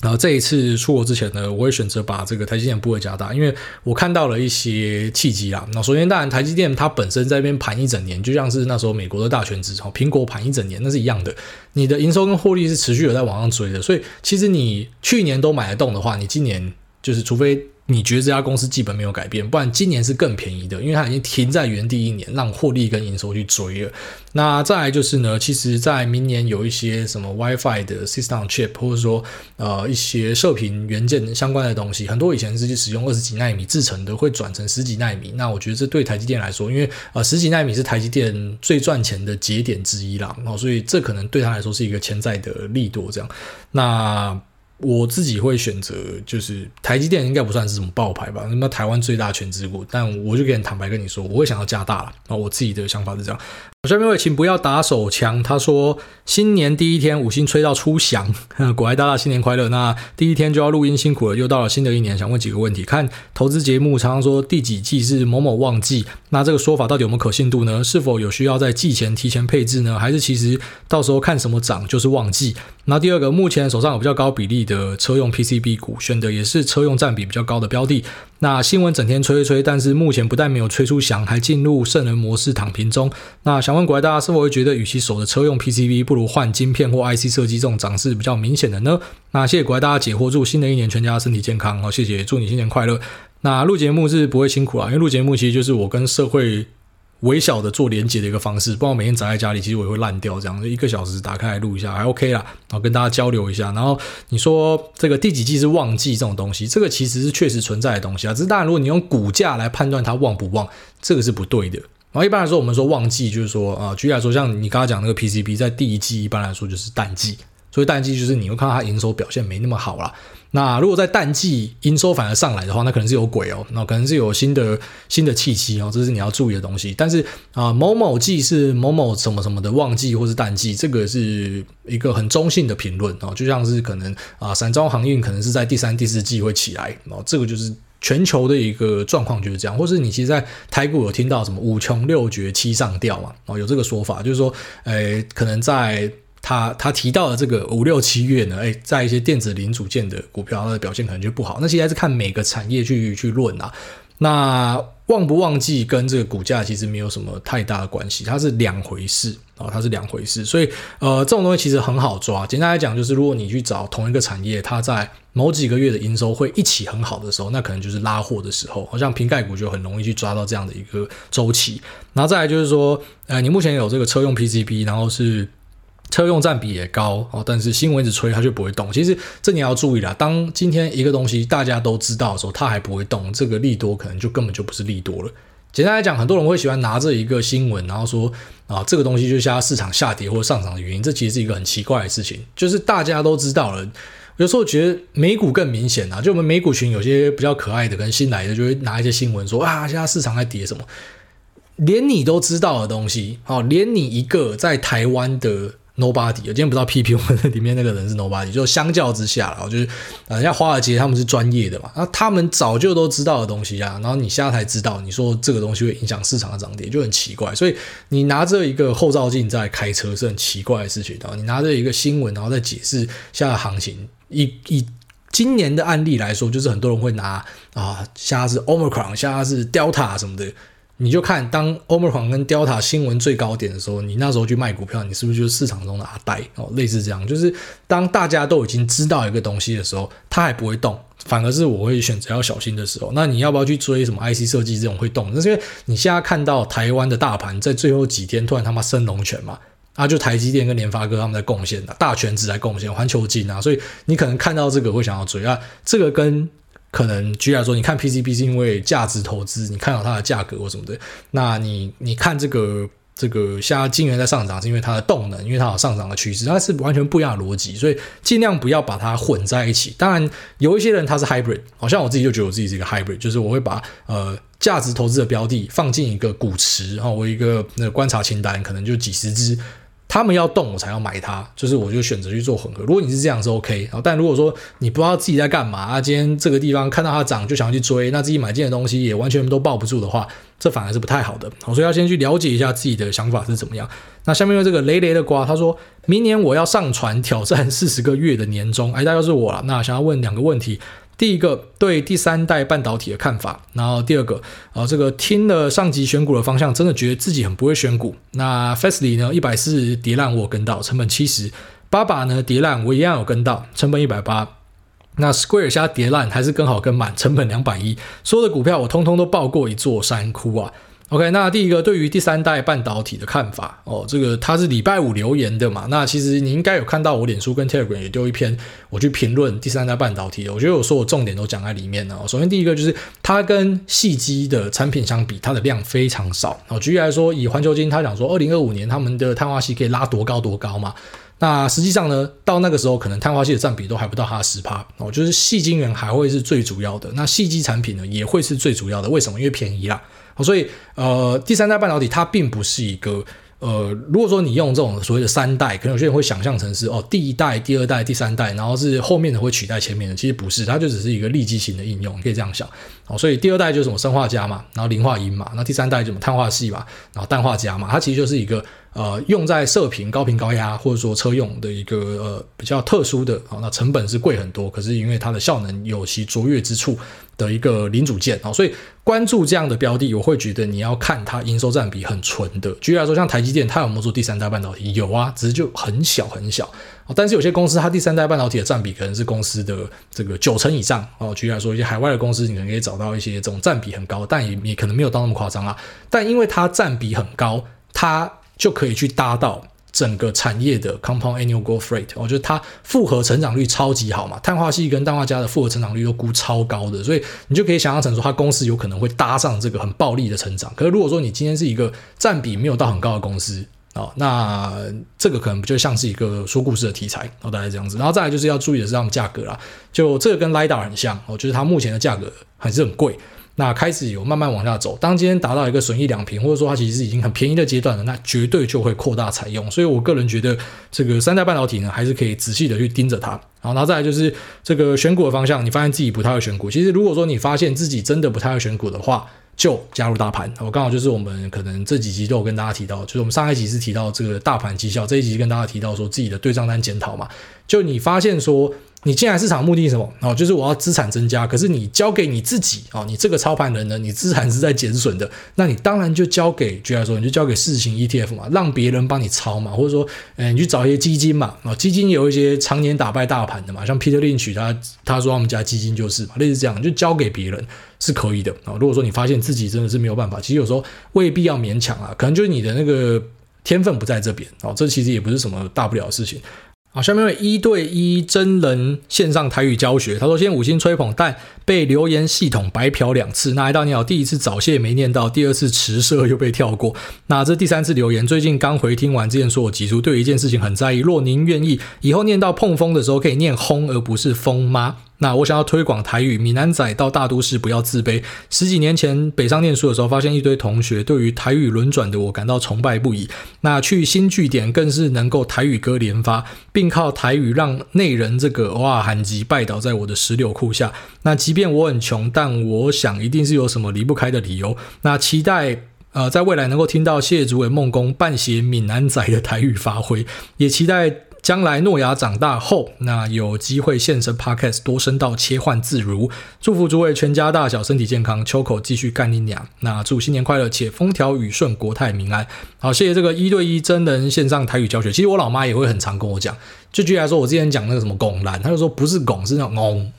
然后这一次出国之前呢，我会选择把这个台积电部位加大，因为我看到了一些契机啦。那首先，当然台积电它本身在那边盘一整年，就像是那时候美国的大权值，苹果盘一整年，那是一样的。你的营收跟获利是持续有在往上追的，所以其实你去年都买得动的话，你今年就是除非。你觉得这家公司基本没有改变，不然今年是更便宜的，因为它已经停在原地一年，让获利跟营收去追了。那再来就是呢，其实，在明年有一些什么 WiFi 的 System Chip，或者说呃一些射频元件相关的东西，很多以前是去使用二十几奈米制成的，会转成十几奈米。那我觉得这对台积电来说，因为呃十几奈米是台积电最赚钱的节点之一啦，然后所以这可能对他来说是一个潜在的利多。这样，那。我自己会选择，就是台积电应该不算是什么爆牌吧，那么台湾最大权值股，但我就可以坦白跟你说，我会想要加大了。那，我自己的想法是这样。下面位，请不要打手枪。他说：“新年第一天，五星吹到出翔，国外大大新年快乐。那第一天就要录音，辛苦了。又到了新的一年，想问几个问题。看投资节目常常说第几季是某某旺季，那这个说法到底有没有可信度呢？是否有需要在季前提前配置呢？还是其实到时候看什么涨就是旺季？那第二个，目前手上有比较高比例的车用 PCB 股，选的也是车用占比比较高的标的。那新闻整天吹一吹，但是目前不但没有吹出翔，还进入圣人模式躺平中。那想问国外大家是否会觉得，与其守着车用 PCB，不如换晶片或 IC 设计这种涨势比较明显的呢？那谢谢国外大家解惑，祝新的一年全家身体健康。哦，谢谢，祝你新年快乐。那录节目是不会辛苦啊，因为录节目其实就是我跟社会。微小的做连接的一个方式，不然我每天宅在家里，其实我也会烂掉。这样一个小时打开来录一下还 OK 啦，然后跟大家交流一下。然后你说这个第几季是旺季这种东西，这个其实是确实存在的东西啊。只是当然，如果你用股价来判断它旺不旺，这个是不对的。然后一般来说，我们说旺季就是说啊，举例来说，像你刚刚讲那个 PCB，在第一季一般来说就是淡季，所以淡季就是你会看到它营收表现没那么好啦。那如果在淡季营收反而上来的话，那可能是有鬼哦，那可能是有新的新的契机哦，这是你要注意的东西。但是啊、某某季是某某什么什么的旺季或是淡季，这个是一个很中性的评论哦，就像是可能啊，散装航运可能是在第三、第四季会起来哦，这个就是全球的一个状况就是这样。或是你其实，在台股有听到什么五穷六绝七上吊嘛？哦，有这个说法，就是说，诶，可能在。他他提到的这个五六七月呢，诶，在一些电子零组件的股票，它的表现可能就不好。那现在是看每个产业去去论啊。那旺不旺季跟这个股价其实没有什么太大的关系，它是两回事啊、哦，它是两回事。所以呃，这种东西其实很好抓。简单来讲，就是如果你去找同一个产业，它在某几个月的营收会一起很好的时候，那可能就是拉货的时候。好像瓶盖股就很容易去抓到这样的一个周期。然后再来就是说，呃，你目前有这个车用 PCB，然后是。车用占比也高哦，但是新闻一直吹，它就不会动。其实这你要注意啦，当今天一个东西大家都知道的时候，它还不会动，这个利多可能就根本就不是利多了。简单来讲，很多人会喜欢拿着一个新闻，然后说啊，这个东西就是现在市场下跌或者上涨的原因。这其实是一个很奇怪的事情，就是大家都知道了。有时候觉得美股更明显啊，就我们美股群有些比较可爱的跟新来的，就会拿一些新闻说啊，现在市场在跌什么，连你都知道的东西，哦，连你一个在台湾的。Nobody，我今天不知道批评我里面那个人是 Nobody，就相较之下了，就是啊，人家华尔街他们是专业的嘛，那他们早就都知道的东西啊，然后你现在才知道，你说这个东西会影响市场的涨跌，就很奇怪。所以你拿着一个后照镜在开车是很奇怪的事情然后，你拿着一个新闻然后再解释现在行情，以以今年的案例来说，就是很多人会拿啊，现在是 Omicron，现在是 Delta 什么的。你就看，当 Omicron 跟 Delta 新闻最高点的时候，你那时候去卖股票，你是不是就是市场中的阿呆哦？类似这样，就是当大家都已经知道一个东西的时候，它还不会动，反而是我会选择要小心的时候。那你要不要去追什么 IC 设计这种会动？那是因为你现在看到台湾的大盘在最后几天突然他妈升龙拳嘛，啊，就台积电跟联发科他们在贡献的，大权值在贡献，环球金啊，所以你可能看到这个会想要追啊，这个跟。可能举例说，你看 PCB 是因为价值投资，你看到它的价格或什么的。那你你看这个这个现在晶圆在上涨，是因为它的动能，因为它有上涨的趋势，它是完全不一样的逻辑，所以尽量不要把它混在一起。当然，有一些人他是 hybrid，好像我自己就觉得我自己是一个 hybrid，就是我会把呃价值投资的标的放进一个股池，然后我一个那个观察清单，可能就几十只。他们要动，我才要买它，就是我就选择去做混合。如果你是这样是 OK，但如果说你不知道自己在干嘛啊，今天这个地方看到它涨就想要去追，那自己买进的东西也完全都抱不住的话，这反而是不太好的。所以要先去了解一下自己的想法是怎么样。那下面有这个雷雷的瓜，他说明年我要上船挑战四十个月的年终，哎，大概是我了。那想要问两个问题。第一个对第三代半导体的看法，然后第二个啊，这个听了上级选股的方向，真的觉得自己很不会选股。那 Fastly 呢，一百四十跌烂我跟到，成本七十；八把呢跌烂我一样有跟到，成本一百八。那 Square 虾跌烂还是更好跟满，成本两百一。所有的股票我通通都抱过一座山哭啊。OK，那第一个对于第三代半导体的看法哦，这个他是礼拜五留言的嘛？那其实你应该有看到我脸书跟 Telegram 也丢一篇，我去评论第三代半导体的。我觉得我说我重点都讲在里面了。首先第一个就是它跟矽基的产品相比，它的量非常少。哦，举例来说，以环球晶他讲说，二零二五年他们的碳化矽可以拉多高多高嘛？那实际上呢，到那个时候可能碳化矽的占比都还不到它的十趴哦，就是细晶圆还会是最主要的，那矽基产品呢也会是最主要的。为什么？因为便宜啦。所以呃，第三代半导体它并不是一个。呃，如果说你用这种所谓的三代，可能有些人会想象成是哦，第一代、第二代、第三代，然后是后面的会取代前面的，其实不是，它就只是一个立基型的应用，你可以这样想。哦，所以第二代就是什么生化镓嘛，然后磷化银嘛，那第三代就什么碳化系嘛，然后氮化镓嘛，它其实就是一个。呃，用在射频、高频高压或者说车用的一个呃比较特殊的啊、哦，那成本是贵很多，可是因为它的效能有其卓越之处的一个零组件啊、哦，所以关注这样的标的，我会觉得你要看它营收占比很纯的。举例来说，像台积电，它有没有做第三代半导体？有啊，只是就很小很小。哦，但是有些公司它第三代半导体的占比可能是公司的这个九成以上哦。举例来说，一些海外的公司，你可能可以找到一些这种占比很高，但也也可能没有到那么夸张啊。但因为它占比很高，它就可以去搭到整个产业的 compound annual growth rate，我觉得它复合成长率超级好嘛，碳化系跟氮化镓的复合成长率都估超高的，所以你就可以想象成说，它公司有可能会搭上这个很暴力的成长。可是如果说你今天是一个占比没有到很高的公司哦，那这个可能不就像是一个说故事的题材哦，大概这样子。然后再来就是要注意的是它们价格啦，就这个跟 LiDAR 很像哦，就是它目前的价格还是很贵。那开始有慢慢往下走，当今天达到一个损益两平，或者说它其实已经很便宜的阶段了，那绝对就会扩大采用。所以我个人觉得，这个三代半导体呢，还是可以仔细的去盯着它。好，然后再来就是这个选股的方向，你发现自己不太会选股。其实如果说你发现自己真的不太会选股的话，就加入大盘。我刚好就是我们可能这几集都有跟大家提到，就是我们上一集是提到这个大盘绩效，这一集跟大家提到说自己的对账单检讨嘛。就你发现说。你进来市场目的是什么？哦，就是我要资产增加。可是你交给你自己哦，你这个操盘人呢，你资产是在减损的。那你当然就交给，举例来说，你就交给市型 ETF 嘛，让别人帮你操嘛，或者说，诶，你去找一些基金嘛。哦，基金有一些常年打败大盘的嘛，像 Peter Lynch 他他说他们家基金就是嘛，类似这样，就交给别人是可以的啊。如果说你发现自己真的是没有办法，其实有时候未必要勉强啊，可能就是你的那个天分不在这边哦，这其实也不是什么大不了的事情。好，下面为一对一真人线上台语教学。他说：“先五星吹捧，但被留言系统白嫖两次。那一道你好，第一次早泄没念到，第二次迟射又被跳过。那这第三次留言，最近刚回听完之前说我急出，对一件事情很在意。若您愿意，以后念到碰风的时候，可以念轰而不是风吗？”那我想要推广台语，闽南仔到大都市不要自卑。十几年前北上念书的时候，发现一堆同学对于台语轮转的我感到崇拜不已。那去新据点更是能够台语歌连发，并靠台语让内人这个偶尔喊吉拜倒在我的石榴裤下。那即便我很穷，但我想一定是有什么离不开的理由。那期待呃在未来能够听到谢主委梦工半写闽南仔的台语发挥，也期待。将来诺亚长大后，那有机会现身 Podcast 多声道切换自如。祝福诸位全家大小身体健康，秋口继续干你娘。那祝新年快乐，且风调雨顺，国泰民安。好，谢谢这个一对一真人线上台语教学。其实我老妈也会很常跟我讲，就举例来说，我之前讲那个什么拱兰，她就说不是拱，是那种拱。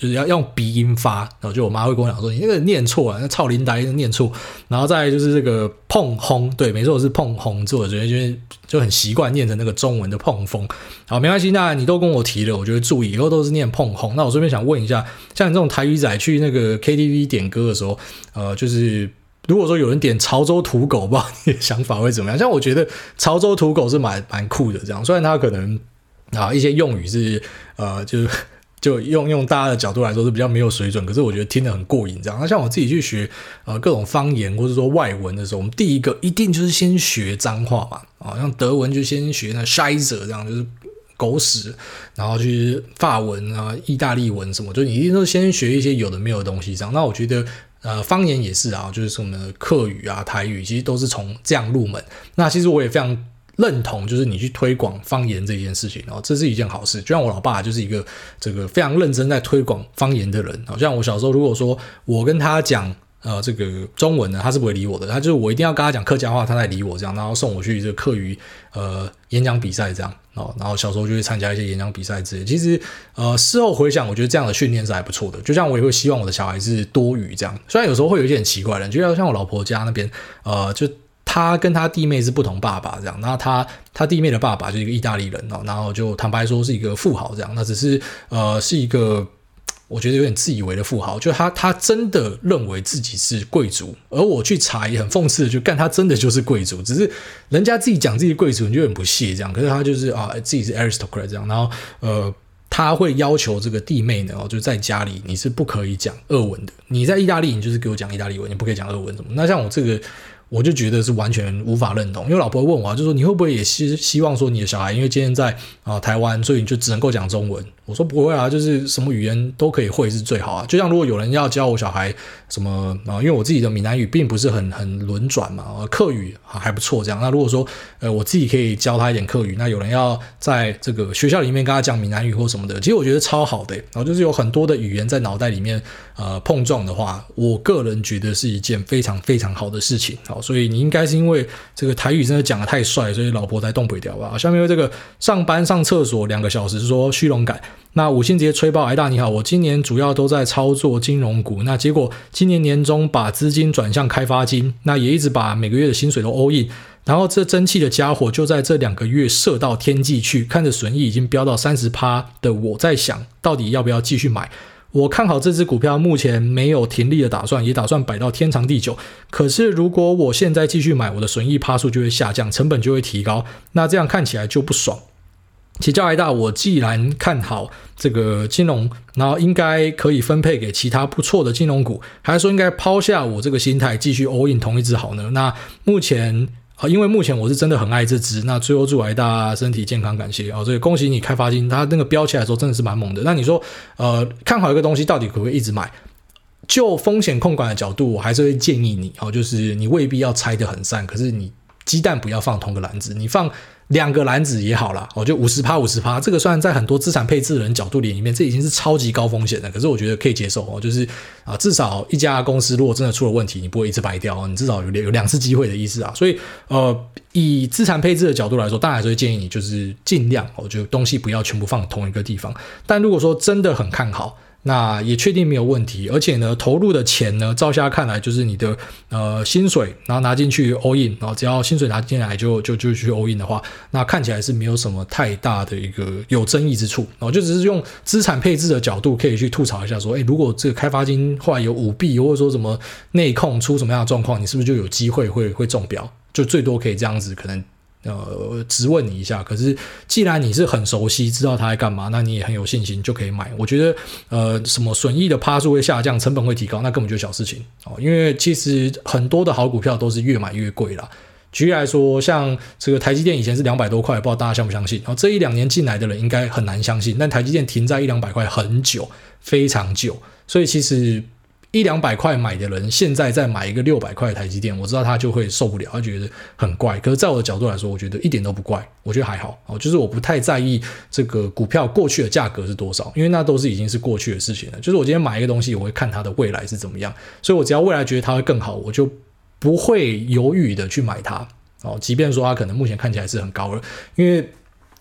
就是要用鼻音发，然后就我妈会跟我讲说，你那个念错了，那超灵呆念错，然后再就是这个碰轰，对，没错，是碰轰做的，因为就很习惯念成那个中文的碰风。好，没关系，那你都跟我提了，我就会注意，以后都是念碰轰。那我顺便想问一下，像你这种台语仔去那个 KTV 点歌的时候，呃，就是如果说有人点潮州土狗，不知道你的想法会怎么样？像我觉得潮州土狗是蛮蛮酷的，这样，虽然它可能啊一些用语是呃就是。就用用大家的角度来说是比较没有水准，可是我觉得听得很过瘾。这样，那像我自己去学呃各种方言或者说外文的时候，我们第一个一定就是先学脏话嘛，啊，像德文就先学那 Scheiße 这样，就是狗屎，然后去法文啊、意大利文什么，就你一定都先学一些有的没有的东西这样。那我觉得呃方言也是啊，就是什么客语啊、台语，其实都是从这样入门。那其实我也非常。认同就是你去推广方言这件事情，然后这是一件好事。就像我老爸就是一个这个非常认真在推广方言的人。好像我小时候如果说我跟他讲呃这个中文呢，他是不会理我的。他就是我一定要跟他讲客家话，他才理我这样，然后送我去这个客语呃演讲比赛这样哦。然后小时候就会参加一些演讲比赛之类。其实呃事后回想，我觉得这样的训练是还不错的。就像我也会希望我的小孩是多语这样。虽然有时候会有一些很奇怪的，就像像我老婆家那边呃就。他跟他弟妹是不同爸爸这样，那他他弟妹的爸爸就是一个意大利人哦，然后就坦白说是一个富豪这样，那只是呃是一个我觉得有点自以为的富豪，就他他真的认为自己是贵族，而我去查也很讽刺的，就干他真的就是贵族，只是人家自己讲自己贵族，你就很不屑这样。可是他就是啊，自己是 aristocrat 这样，然后呃，他会要求这个弟妹呢，哦，就在家里你是不可以讲俄文的，你在意大利你就是给我讲意大利文，你不可以讲俄文什么。那像我这个。我就觉得是完全无法认同，因为老婆问我啊，就说你会不会也希希望说你的小孩，因为今天在啊、台湾，所以你就只能够讲中文。我说不会啊，就是什么语言都可以会是最好啊。就像如果有人要教我小孩什么啊，因为我自己的闽南语并不是很很轮转嘛，客语还不错这样。那如果说呃我自己可以教他一点客语，那有人要在这个学校里面跟他讲闽南语或什么的，其实我觉得超好的。然后就是有很多的语言在脑袋里面呃碰撞的话，我个人觉得是一件非常非常好的事情。好，所以你应该是因为这个台语真的讲得太帅，所以老婆才动不了吧？下面这个上班上厕所两个小时说虚荣感。那五星直接吹爆，癌大你好，我今年主要都在操作金融股，那结果今年年中把资金转向开发金，那也一直把每个月的薪水都 all in，然后这争气的家伙就在这两个月射到天际去，看着损益已经飙到三十趴的我在想，到底要不要继续买？我看好这只股票，目前没有停利的打算，也打算摆到天长地久。可是如果我现在继续买，我的损益趴数就会下降，成本就会提高，那这样看起来就不爽。其教来大，我既然看好这个金融，然后应该可以分配给其他不错的金融股，还是说应该抛下我这个心态，继续 all in 同一只好呢？那目前啊，因为目前我是真的很爱这只，那最后祝来大身体健康，感谢啊，所以恭喜你开发金，它那个飙起来的时候真的是蛮猛的。那你说，呃，看好一个东西到底可不可以一直买？就风险控管的角度，我还是会建议你哦，就是你未必要拆得很散，可是你鸡蛋不要放同个篮子，你放。两个篮子也好啦，哦，就五十趴五十趴，这个算在很多资产配置的人角度里面，这已经是超级高风险的，可是我觉得可以接受哦，就是啊，至少一家公司如果真的出了问题，你不会一次白掉，你至少有有两次机会的意思啊，所以呃，以资产配置的角度来说，当然还是会建议你就是尽量，我觉得东西不要全部放同一个地方，但如果说真的很看好。那也确定没有问题，而且呢，投入的钱呢，照下看来就是你的呃薪水，然后拿进去 all in，然后只要薪水拿进来就就就去 all in 的话，那看起来是没有什么太大的一个有争议之处，然后就只是用资产配置的角度可以去吐槽一下，说，诶，如果这个开发金后来有舞弊，或者说什么内控出什么样的状况，你是不是就有机会会会中标？就最多可以这样子，可能。呃，质问你一下。可是，既然你是很熟悉，知道他在干嘛，那你也很有信心，就可以买。我觉得，呃，什么损益的趴数会下降，成本会提高，那根本就小事情哦。因为其实很多的好股票都是越买越贵啦。举例来说，像这个台积电以前是两百多块，不知道大家相不相信？然后这一两年进来的人应该很难相信，但台积电停在一两百块很久，非常久。所以其实。一两百块买的人，现在再买一个六百块的台积电，我知道他就会受不了，他觉得很怪。可是，在我的角度来说，我觉得一点都不怪，我觉得还好哦。就是我不太在意这个股票过去的价格是多少，因为那都是已经是过去的事情了。就是我今天买一个东西，我会看它的未来是怎么样，所以我只要未来觉得它会更好，我就不会犹豫的去买它哦。即便说它可能目前看起来是很高了，因为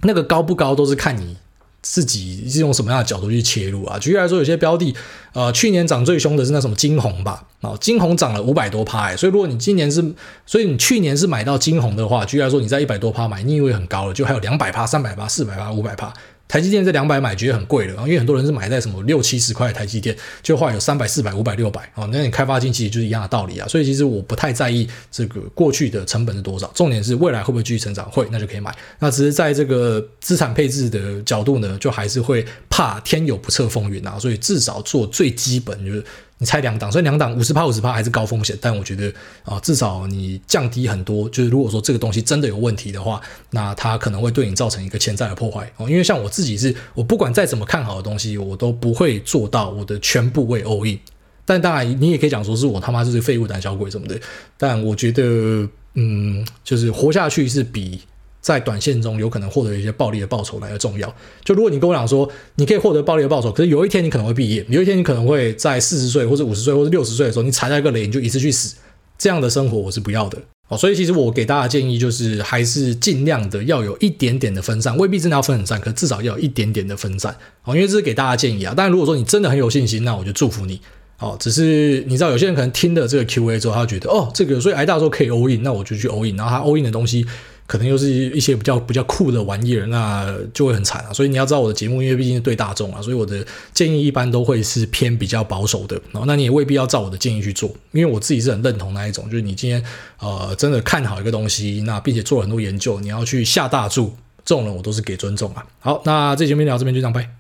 那个高不高都是看你。自己是用什么样的角度去切入啊？举例来说，有些标的，呃，去年涨最凶的是那什么金红吧，啊，金红涨了五百多趴，欸，所以如果你今年是，所以你去年是买到金红的话，举例来说，你在一百多趴买，你以为很高了，就还有两百趴、三百趴、四百趴、五百趴。台积电这两百买觉得很贵了，因为很多人是买在什么六七十块台积电，就话有三百、四百、五百、六百啊，那你开发金其实就是一样的道理啊，所以其实我不太在意这个过去的成本是多少，重点是未来会不会继续成长，会，那就可以买。那只是在这个资产配置的角度呢，就还是会怕天有不测风云啊，所以至少做最基本就是。你拆两档，所以两档五十趴五十趴还是高风险，但我觉得啊，至少你降低很多。就是如果说这个东西真的有问题的话，那它可能会对你造成一个潜在的破坏哦。因为像我自己是，我不管再怎么看好的东西，我都不会做到我的全部为 all in。但当然，你也可以讲说是我他妈就是废物胆小鬼什么的。但我觉得，嗯，就是活下去是比。在短线中有可能获得一些暴利的报酬来的重要。就如果你跟我讲说，你可以获得暴利的报酬，可是有一天你可能会毕业，有一天你可能会在四十岁或者五十岁或者六十岁的时候，你踩到一个雷，你就一次去死，这样的生活我是不要的。哦，所以其实我给大家建议就是，还是尽量的要有一点点的分散，未必真的要分很散，可至少要有一点点的分散。哦，因为这是给大家建议啊。但如果说你真的很有信心，那我就祝福你。哦，只是你知道，有些人可能听了这个 Q&A 之后，他觉得哦，这个所以挨大说可以 all in，那我就去 all in，然后他 all in 的东西。可能又是一些比较比较酷的玩意儿，那就会很惨啊。所以你要知道我的节目，因为毕竟是对大众啊，所以我的建议一般都会是偏比较保守的。然后，那你也未必要照我的建议去做，因为我自己是很认同那一种，就是你今天呃真的看好一个东西，那并且做了很多研究，你要去下大注，这种人我都是给尊重啊。好，那这节目聊这边就这样拜。